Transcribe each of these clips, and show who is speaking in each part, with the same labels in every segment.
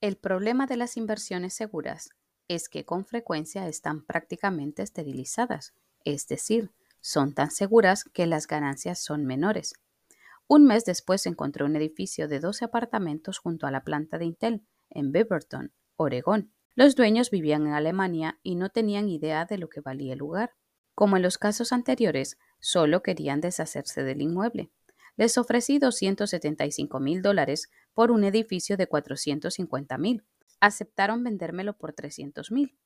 Speaker 1: El problema de las inversiones seguras es que con frecuencia están prácticamente esterilizadas, es decir, son tan seguras que las ganancias son menores. Un mes después encontré un edificio de 12 apartamentos junto a la planta de Intel, en Beaverton, Oregón. Los dueños vivían en Alemania y no tenían idea de lo que valía el lugar. Como en los casos anteriores, solo querían deshacerse del inmueble. Les ofrecí 275 mil dólares por un edificio de 450 mil. Aceptaron vendérmelo por 300 mil.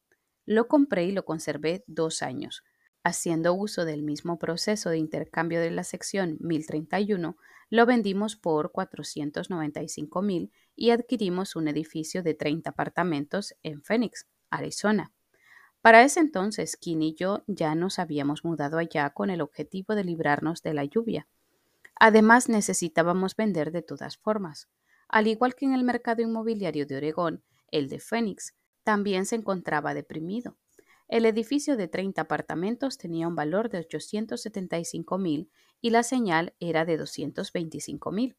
Speaker 1: Lo compré y lo conservé dos años, Haciendo uso del mismo proceso de intercambio de la sección 1031, lo vendimos por 495 mil y adquirimos un edificio de 30 apartamentos en Phoenix, Arizona. Para ese entonces, Kim y yo ya nos habíamos mudado allá con el objetivo de librarnos de la lluvia. Además, necesitábamos vender de todas formas. Al igual que en el mercado inmobiliario de Oregón, el de Phoenix también se encontraba deprimido. El edificio de 30 apartamentos tenía un valor de 875 mil y la señal era de 225 mil.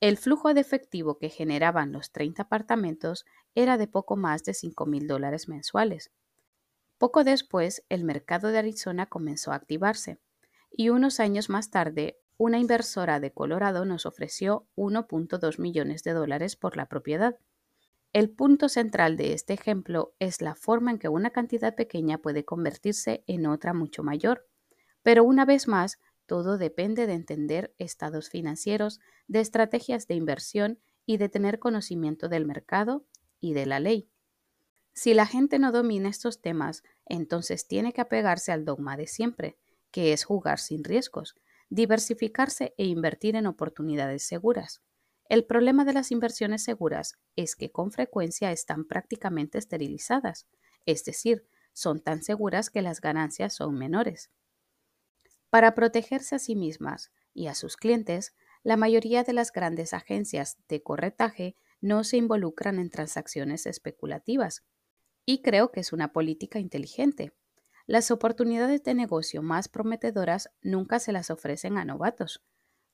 Speaker 1: El flujo de efectivo que generaban los 30 apartamentos era de poco más de 5 mil dólares mensuales. Poco después, el mercado de Arizona comenzó a activarse y unos años más tarde, una inversora de Colorado nos ofreció 1.2 millones de dólares por la propiedad. El punto central de este ejemplo es la forma en que una cantidad pequeña puede convertirse en otra mucho mayor. Pero una vez más, todo depende de entender estados financieros, de estrategias de inversión y de tener conocimiento del mercado y de la ley. Si la gente no domina estos temas, entonces tiene que apegarse al dogma de siempre, que es jugar sin riesgos, diversificarse e invertir en oportunidades seguras. El problema de las inversiones seguras es que con frecuencia están prácticamente esterilizadas, es decir, son tan seguras que las ganancias son menores. Para protegerse a sí mismas y a sus clientes, la mayoría de las grandes agencias de corretaje no se involucran en transacciones especulativas, y creo que es una política inteligente. Las oportunidades de negocio más prometedoras nunca se las ofrecen a novatos.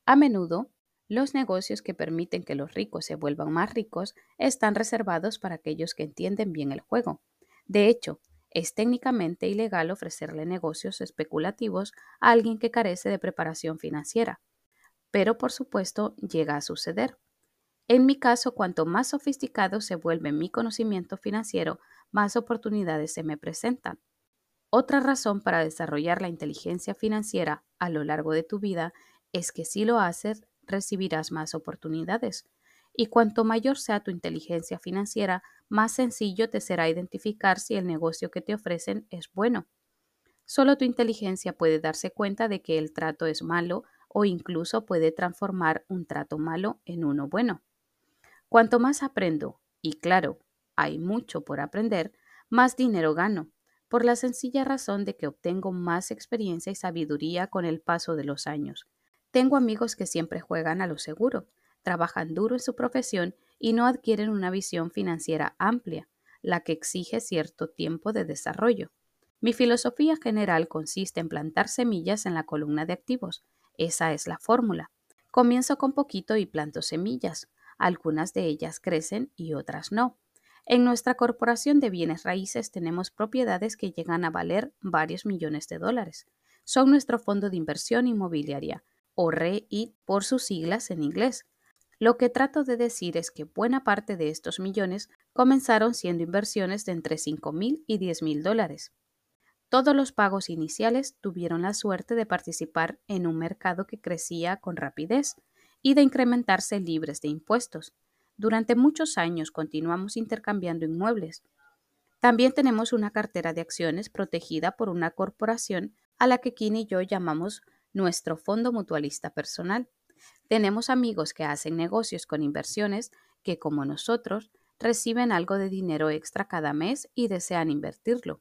Speaker 1: A menudo los negocios que permiten que los ricos se vuelvan más ricos están reservados para aquellos que entienden bien el juego. De hecho, es técnicamente ilegal ofrecerle negocios especulativos a alguien que carece de preparación financiera. Pero por supuesto llega a suceder. En mi caso, cuanto más sofisticado se vuelve mi conocimiento financiero, más oportunidades se me presentan. Otra razón para desarrollar la inteligencia financiera a lo largo de tu vida es que si lo haces, recibirás más oportunidades. Y cuanto mayor sea tu inteligencia financiera, más sencillo te será identificar si el negocio que te ofrecen es bueno. Solo tu inteligencia puede darse cuenta de que el trato es malo o incluso puede transformar un trato malo en uno bueno. Cuanto más aprendo, y claro, hay mucho por aprender, más dinero gano, por la sencilla razón de que obtengo más experiencia y sabiduría con el paso de los años. Tengo amigos que siempre juegan a lo seguro, trabajan duro en su profesión y no adquieren una visión financiera amplia, la que exige cierto tiempo de desarrollo. Mi filosofía general consiste en plantar semillas en la columna de activos. Esa es la fórmula. Comienzo con poquito y planto semillas. Algunas de ellas crecen y otras no. En nuestra corporación de bienes raíces tenemos propiedades que llegan a valer varios millones de dólares. Son nuestro fondo de inversión inmobiliaria, o REIT por sus siglas en inglés. Lo que trato de decir es que buena parte de estos millones comenzaron siendo inversiones de entre 5 mil y 10 mil dólares. Todos los pagos iniciales tuvieron la suerte de participar en un mercado que crecía con rapidez y de incrementarse libres de impuestos. Durante muchos años continuamos intercambiando inmuebles. También tenemos una cartera de acciones protegida por una corporación a la que Kini y yo llamamos nuestro fondo mutualista personal. Tenemos amigos que hacen negocios con inversiones que, como nosotros, reciben algo de dinero extra cada mes y desean invertirlo.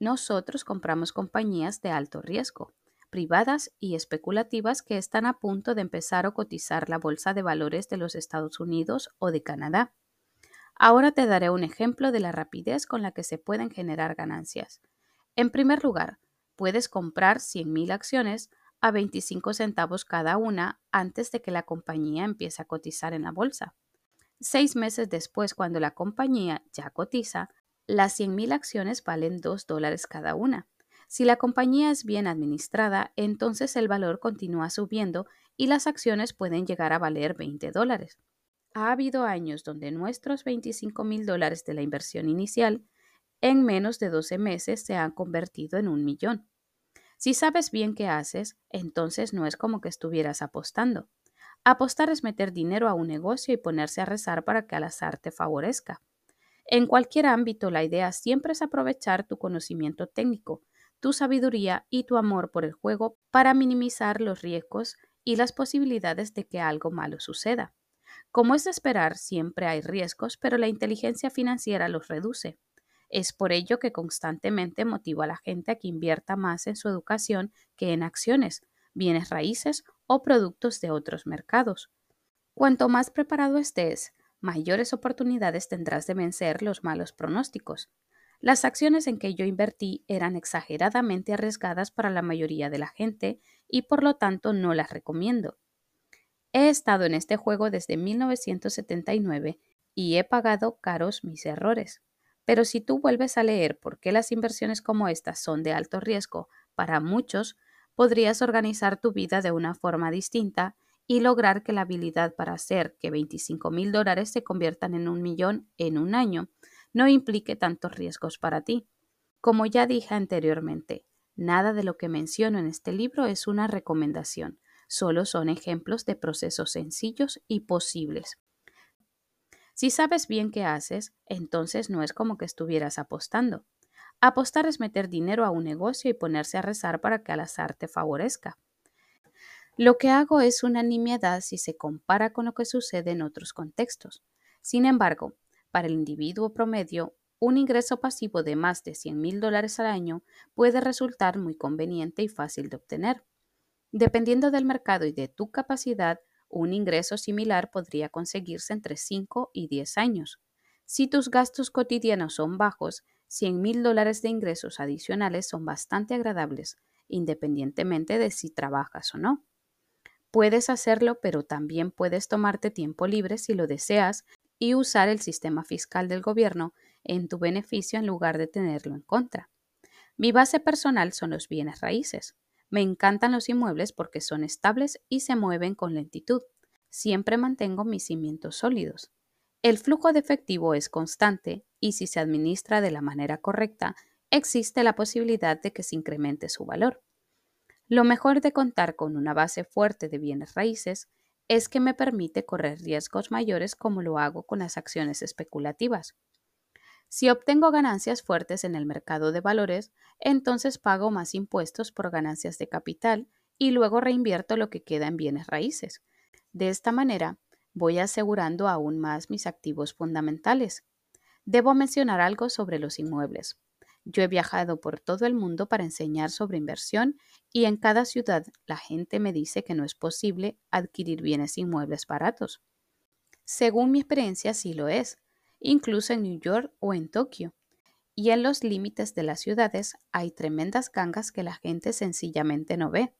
Speaker 1: Nosotros compramos compañías de alto riesgo, privadas y especulativas que están a punto de empezar a cotizar la Bolsa de Valores de los Estados Unidos o de Canadá. Ahora te daré un ejemplo de la rapidez con la que se pueden generar ganancias. En primer lugar, puedes comprar 100.000 acciones a 25 centavos cada una antes de que la compañía empiece a cotizar en la bolsa. Seis meses después, cuando la compañía ya cotiza, las 100.000 acciones valen 2 dólares cada una. Si la compañía es bien administrada, entonces el valor continúa subiendo y las acciones pueden llegar a valer 20 dólares. Ha habido años donde nuestros 25 mil dólares de la inversión inicial en menos de 12 meses se han convertido en un millón. Si sabes bien qué haces, entonces no es como que estuvieras apostando. Apostar es meter dinero a un negocio y ponerse a rezar para que al azar te favorezca. En cualquier ámbito, la idea siempre es aprovechar tu conocimiento técnico, tu sabiduría y tu amor por el juego para minimizar los riesgos y las posibilidades de que algo malo suceda. Como es de esperar, siempre hay riesgos, pero la inteligencia financiera los reduce. Es por ello que constantemente motivo a la gente a que invierta más en su educación que en acciones, bienes raíces o productos de otros mercados. Cuanto más preparado estés, mayores oportunidades tendrás de vencer los malos pronósticos. Las acciones en que yo invertí eran exageradamente arriesgadas para la mayoría de la gente y por lo tanto no las recomiendo. He estado en este juego desde 1979 y he pagado caros mis errores. Pero si tú vuelves a leer por qué las inversiones como estas son de alto riesgo para muchos, podrías organizar tu vida de una forma distinta y lograr que la habilidad para hacer que 25 mil dólares se conviertan en un millón en un año no implique tantos riesgos para ti. Como ya dije anteriormente, nada de lo que menciono en este libro es una recomendación, solo son ejemplos de procesos sencillos y posibles. Si sabes bien qué haces, entonces no es como que estuvieras apostando. Apostar es meter dinero a un negocio y ponerse a rezar para que al azar te favorezca. Lo que hago es una nimiedad si se compara con lo que sucede en otros contextos. Sin embargo, para el individuo promedio, un ingreso pasivo de más de 100 mil dólares al año puede resultar muy conveniente y fácil de obtener. Dependiendo del mercado y de tu capacidad, un ingreso similar podría conseguirse entre 5 y 10 años. Si tus gastos cotidianos son bajos, 100 mil dólares de ingresos adicionales son bastante agradables, independientemente de si trabajas o no. Puedes hacerlo, pero también puedes tomarte tiempo libre si lo deseas y usar el sistema fiscal del gobierno en tu beneficio en lugar de tenerlo en contra. Mi base personal son los bienes raíces. Me encantan los inmuebles porque son estables y se mueven con lentitud. Siempre mantengo mis cimientos sólidos. El flujo de efectivo es constante y si se administra de la manera correcta, existe la posibilidad de que se incremente su valor. Lo mejor de contar con una base fuerte de bienes raíces es que me permite correr riesgos mayores como lo hago con las acciones especulativas. Si obtengo ganancias fuertes en el mercado de valores, entonces pago más impuestos por ganancias de capital y luego reinvierto lo que queda en bienes raíces. De esta manera, voy asegurando aún más mis activos fundamentales. Debo mencionar algo sobre los inmuebles. Yo he viajado por todo el mundo para enseñar sobre inversión y en cada ciudad la gente me dice que no es posible adquirir bienes inmuebles baratos. Según mi experiencia sí lo es, incluso en New York o en Tokio. Y en los límites de las ciudades hay tremendas gangas que la gente sencillamente no ve.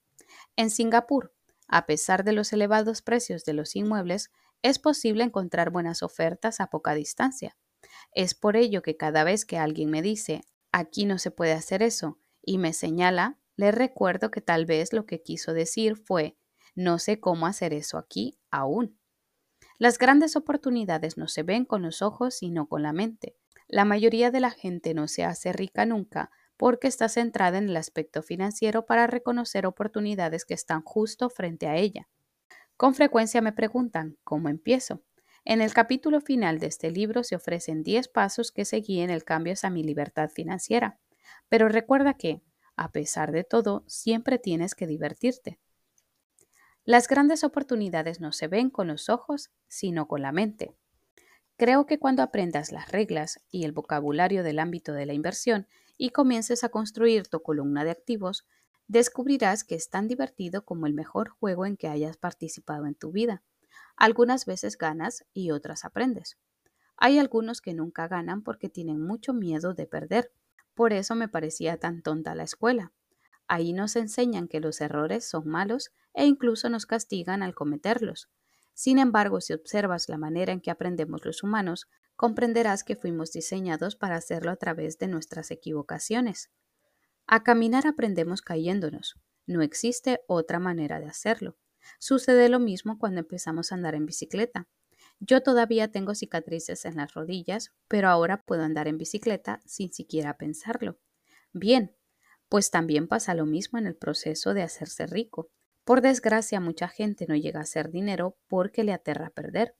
Speaker 1: En Singapur, a pesar de los elevados precios de los inmuebles, es posible encontrar buenas ofertas a poca distancia. Es por ello que cada vez que alguien me dice, aquí no se puede hacer eso, y me señala, le recuerdo que tal vez lo que quiso decir fue, no sé cómo hacer eso aquí aún. Las grandes oportunidades no se ven con los ojos, sino con la mente. La mayoría de la gente no se hace rica nunca porque está centrada en el aspecto financiero para reconocer oportunidades que están justo frente a ella. Con frecuencia me preguntan, ¿cómo empiezo? En el capítulo final de este libro se ofrecen 10 pasos que seguí en el cambio a mi libertad financiera. Pero recuerda que, a pesar de todo, siempre tienes que divertirte. Las grandes oportunidades no se ven con los ojos, sino con la mente. Creo que cuando aprendas las reglas y el vocabulario del ámbito de la inversión y comiences a construir tu columna de activos, descubrirás que es tan divertido como el mejor juego en que hayas participado en tu vida. Algunas veces ganas y otras aprendes. Hay algunos que nunca ganan porque tienen mucho miedo de perder. Por eso me parecía tan tonta la escuela. Ahí nos enseñan que los errores son malos e incluso nos castigan al cometerlos. Sin embargo, si observas la manera en que aprendemos los humanos, comprenderás que fuimos diseñados para hacerlo a través de nuestras equivocaciones. A caminar aprendemos cayéndonos. No existe otra manera de hacerlo. Sucede lo mismo cuando empezamos a andar en bicicleta. Yo todavía tengo cicatrices en las rodillas, pero ahora puedo andar en bicicleta sin siquiera pensarlo. Bien, pues también pasa lo mismo en el proceso de hacerse rico. Por desgracia, mucha gente no llega a hacer dinero porque le aterra perder.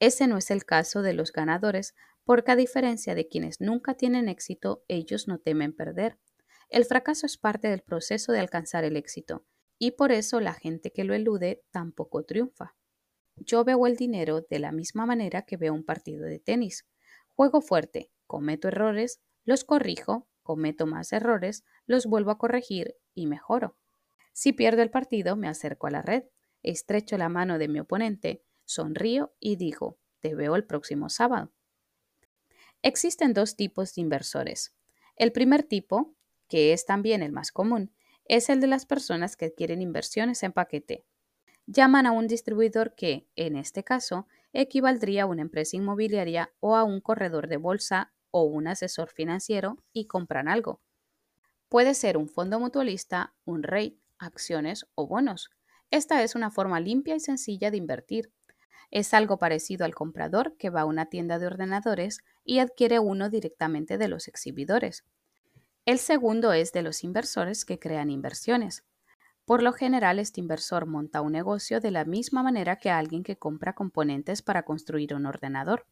Speaker 1: Ese no es el caso de los ganadores, porque a diferencia de quienes nunca tienen éxito, ellos no temen perder. El fracaso es parte del proceso de alcanzar el éxito, y por eso la gente que lo elude tampoco triunfa. Yo veo el dinero de la misma manera que veo un partido de tenis. Juego fuerte, cometo errores, los corrijo, cometo más errores, los vuelvo a corregir y mejoro. Si pierdo el partido, me acerco a la red, estrecho la mano de mi oponente, sonrío y digo, te veo el próximo sábado. Existen dos tipos de inversores. El primer tipo, que es también el más común, es el de las personas que adquieren inversiones en paquete. Llaman a un distribuidor que, en este caso, equivaldría a una empresa inmobiliaria o a un corredor de bolsa o un asesor financiero y compran algo. Puede ser un fondo mutualista, un REIT, acciones o bonos. Esta es una forma limpia y sencilla de invertir. Es algo parecido al comprador que va a una tienda de ordenadores y adquiere uno directamente de los exhibidores. El segundo es de los inversores que crean inversiones. Por lo general, este inversor monta un negocio de la misma manera que alguien que compra componentes para construir un ordenador.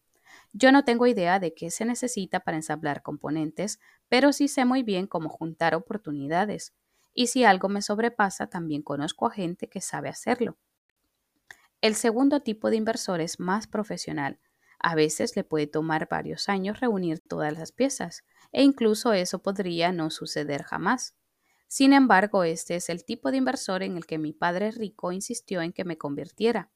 Speaker 1: Yo no tengo idea de qué se necesita para ensamblar componentes, pero sí sé muy bien cómo juntar oportunidades. Y si algo me sobrepasa, también conozco a gente que sabe hacerlo. El segundo tipo de inversor es más profesional. A veces le puede tomar varios años reunir todas las piezas, e incluso eso podría no suceder jamás. Sin embargo, este es el tipo de inversor en el que mi padre rico insistió en que me convirtiera.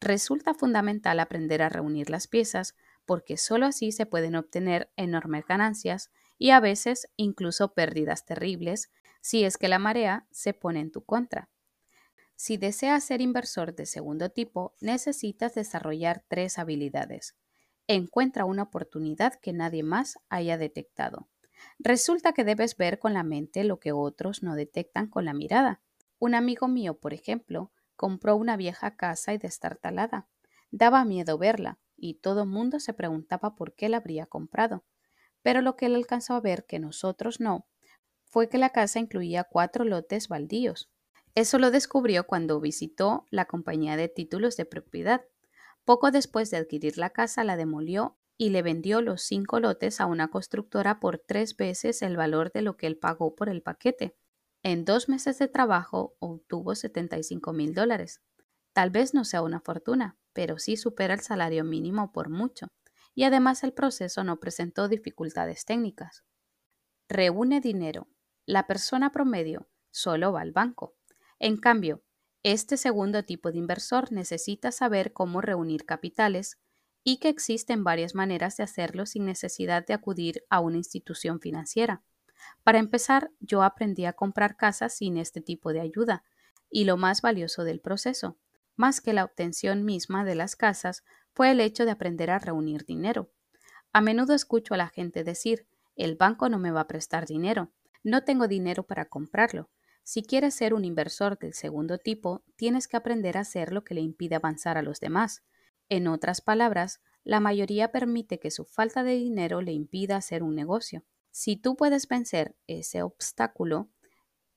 Speaker 1: Resulta fundamental aprender a reunir las piezas porque sólo así se pueden obtener enormes ganancias y a veces incluso pérdidas terribles si es que la marea se pone en tu contra. Si deseas ser inversor de segundo tipo, necesitas desarrollar tres habilidades encuentra una oportunidad que nadie más haya detectado. Resulta que debes ver con la mente lo que otros no detectan con la mirada. Un amigo mío, por ejemplo, compró una vieja casa y destartalada. Daba miedo verla, y todo mundo se preguntaba por qué la habría comprado. Pero lo que él alcanzó a ver que nosotros no, fue que la casa incluía cuatro lotes baldíos. Eso lo descubrió cuando visitó la compañía de títulos de propiedad. Poco después de adquirir la casa, la demolió y le vendió los cinco lotes a una constructora por tres veces el valor de lo que él pagó por el paquete. En dos meses de trabajo obtuvo 75 mil dólares. Tal vez no sea una fortuna, pero sí supera el salario mínimo por mucho, y además el proceso no presentó dificultades técnicas. Reúne dinero. La persona promedio solo va al banco. En cambio, este segundo tipo de inversor necesita saber cómo reunir capitales y que existen varias maneras de hacerlo sin necesidad de acudir a una institución financiera. Para empezar, yo aprendí a comprar casas sin este tipo de ayuda, y lo más valioso del proceso, más que la obtención misma de las casas, fue el hecho de aprender a reunir dinero. A menudo escucho a la gente decir, el banco no me va a prestar dinero, no tengo dinero para comprarlo, si quieres ser un inversor del segundo tipo, tienes que aprender a hacer lo que le impide avanzar a los demás. En otras palabras, la mayoría permite que su falta de dinero le impida hacer un negocio. Si tú puedes vencer ese obstáculo,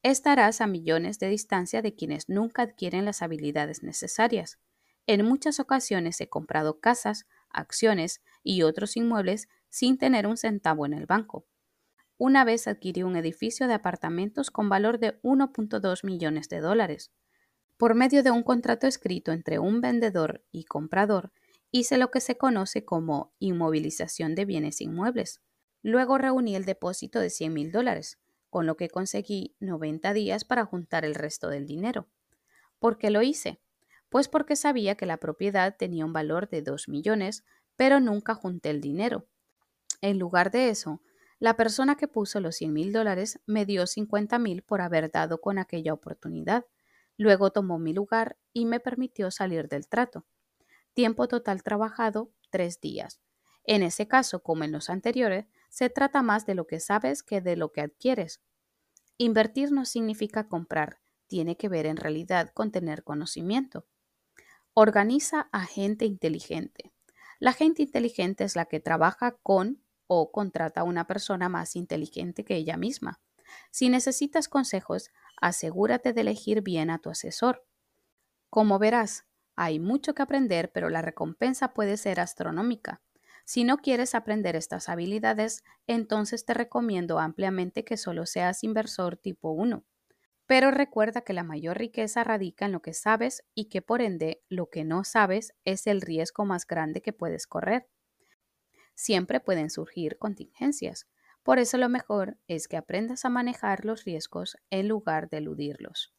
Speaker 1: estarás a millones de distancia de quienes nunca adquieren las habilidades necesarias. En muchas ocasiones he comprado casas, acciones y otros inmuebles sin tener un centavo en el banco. Una vez adquirí un edificio de apartamentos con valor de 1.2 millones de dólares. Por medio de un contrato escrito entre un vendedor y comprador, hice lo que se conoce como inmovilización de bienes inmuebles. Luego reuní el depósito de 100 mil dólares, con lo que conseguí 90 días para juntar el resto del dinero. ¿Por qué lo hice? Pues porque sabía que la propiedad tenía un valor de 2 millones, pero nunca junté el dinero. En lugar de eso, la persona que puso los 100 mil dólares me dio 50 mil por haber dado con aquella oportunidad. Luego tomó mi lugar y me permitió salir del trato. Tiempo total trabajado, 3 días. En ese caso, como en los anteriores, se trata más de lo que sabes que de lo que adquieres. Invertir no significa comprar, tiene que ver en realidad con tener conocimiento. Organiza a gente inteligente. La gente inteligente es la que trabaja con o contrata a una persona más inteligente que ella misma. Si necesitas consejos, asegúrate de elegir bien a tu asesor. Como verás, hay mucho que aprender, pero la recompensa puede ser astronómica. Si no quieres aprender estas habilidades, entonces te recomiendo ampliamente que solo seas inversor tipo 1. Pero recuerda que la mayor riqueza radica en lo que sabes y que por ende lo que no sabes es el riesgo más grande que puedes correr. Siempre pueden surgir contingencias. Por eso lo mejor es que aprendas a manejar los riesgos en lugar de eludirlos.